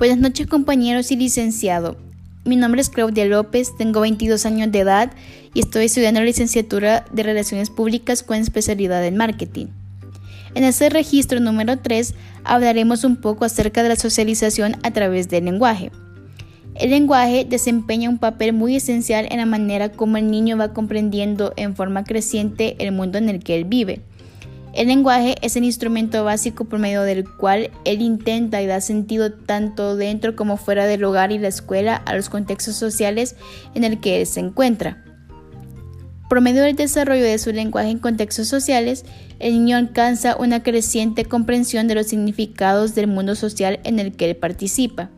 Buenas noches compañeros y licenciado. Mi nombre es Claudia López, tengo 22 años de edad y estoy estudiando la licenciatura de Relaciones Públicas con especialidad en marketing. En este registro número 3 hablaremos un poco acerca de la socialización a través del lenguaje. El lenguaje desempeña un papel muy esencial en la manera como el niño va comprendiendo en forma creciente el mundo en el que él vive. El lenguaje es el instrumento básico por medio del cual él intenta y da sentido tanto dentro como fuera del hogar y la escuela a los contextos sociales en el que él se encuentra. Por medio del desarrollo de su lenguaje en contextos sociales, el niño alcanza una creciente comprensión de los significados del mundo social en el que él participa.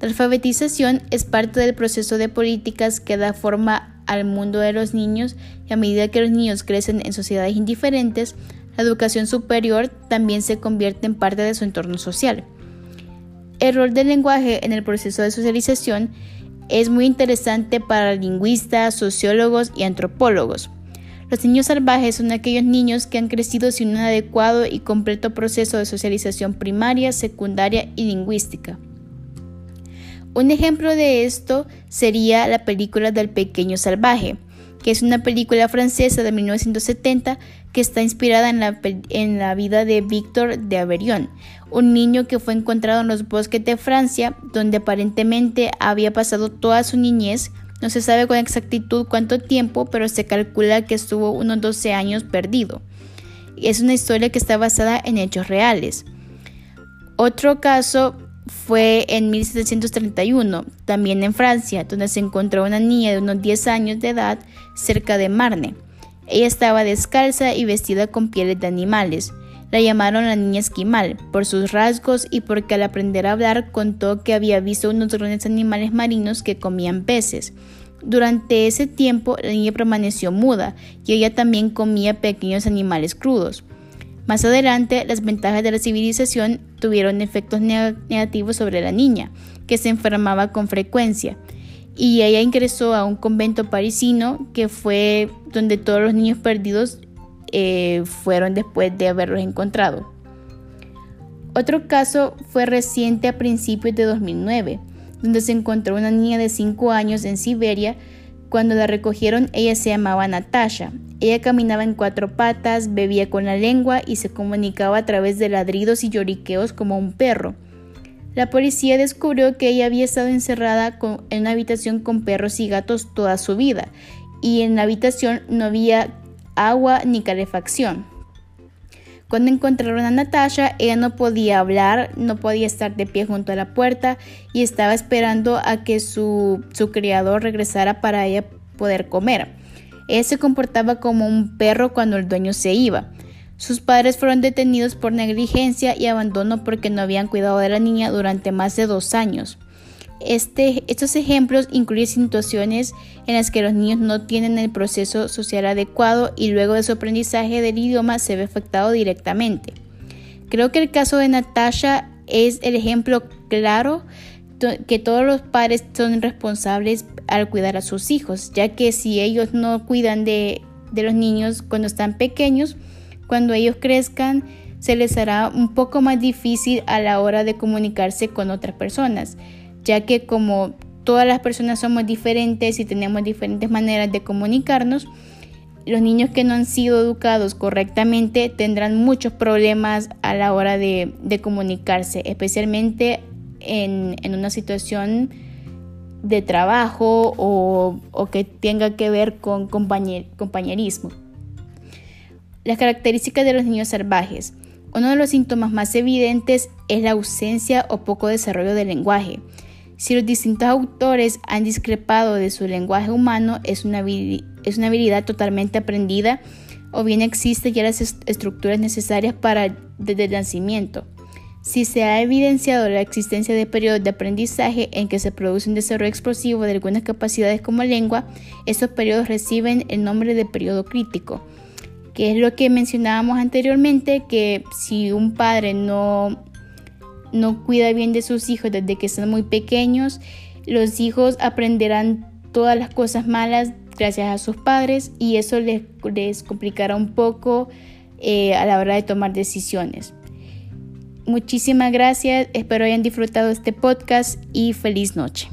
La alfabetización es parte del proceso de políticas que da forma al mundo de los niños y a medida que los niños crecen en sociedades indiferentes, la educación superior también se convierte en parte de su entorno social. El rol del lenguaje en el proceso de socialización es muy interesante para lingüistas, sociólogos y antropólogos. Los niños salvajes son aquellos niños que han crecido sin un adecuado y completo proceso de socialización primaria, secundaria y lingüística. Un ejemplo de esto sería la película del pequeño salvaje, que es una película francesa de 1970 que está inspirada en la, en la vida de Víctor de Averion, un niño que fue encontrado en los bosques de Francia, donde aparentemente había pasado toda su niñez. No se sabe con exactitud cuánto tiempo, pero se calcula que estuvo unos 12 años perdido. Es una historia que está basada en hechos reales. Otro caso fue en 1731, también en Francia, donde se encontró una niña de unos 10 años de edad cerca de Marne. Ella estaba descalza y vestida con pieles de animales. La llamaron la niña esquimal por sus rasgos y porque al aprender a hablar contó que había visto unos grandes animales marinos que comían peces. Durante ese tiempo la niña permaneció muda y ella también comía pequeños animales crudos. Más adelante, las ventajas de la civilización tuvieron efectos negativos sobre la niña, que se enfermaba con frecuencia, y ella ingresó a un convento parisino que fue donde todos los niños perdidos eh, fueron después de haberlos encontrado. Otro caso fue reciente a principios de 2009, donde se encontró una niña de 5 años en Siberia. Cuando la recogieron, ella se llamaba Natasha ella caminaba en cuatro patas, bebía con la lengua y se comunicaba a través de ladridos y lloriqueos como un perro. La policía descubrió que ella había estado encerrada en una habitación con perros y gatos toda su vida, y en la habitación no había agua ni calefacción. Cuando encontraron a Natasha, ella no podía hablar, no podía estar de pie junto a la puerta y estaba esperando a que su, su criador regresara para ella poder comer. Él se comportaba como un perro cuando el dueño se iba. Sus padres fueron detenidos por negligencia y abandono porque no habían cuidado de la niña durante más de dos años. Este, estos ejemplos incluyen situaciones en las que los niños no tienen el proceso social adecuado y luego de su aprendizaje del idioma se ve afectado directamente. Creo que el caso de Natasha es el ejemplo claro que todos los padres son responsables al cuidar a sus hijos, ya que si ellos no cuidan de, los niños cuando están pequeños, cuando ellos crezcan, se les hará un poco más difícil a la hora de comunicarse con otras personas, ya que como todas las personas somos diferentes y tenemos diferentes maneras de comunicarnos, los niños que no han sido educados correctamente tendrán muchos problemas a la hora de, de comunicarse, especialmente en, una situación de trabajo o, que tenga que ver con compañerismo. Las características de los niños salvajes. Uno de los síntomas más evidentes es la ausencia o poco desarrollo del lenguaje. Si los distintos autores han discrepado de su lenguaje humano, es una, es una habilidad totalmente aprendida o bien existen ya las estructuras necesarias para desde el nacimiento. Si se ha evidenciado la existencia de periodos de aprendizaje en que se produce un desarrollo explosivo de algunas capacidades como lengua, estos periodos reciben el nombre de periodo crítico, que es lo que mencionábamos anteriormente, que si un padre no, no cuida bien de sus hijos desde que son muy pequeños, los hijos aprenderán todas las cosas malas gracias a sus padres y eso les, les complicará un poco eh, a la hora de tomar decisiones. Muchísimas gracias, espero hayan disfrutado este podcast y feliz noche.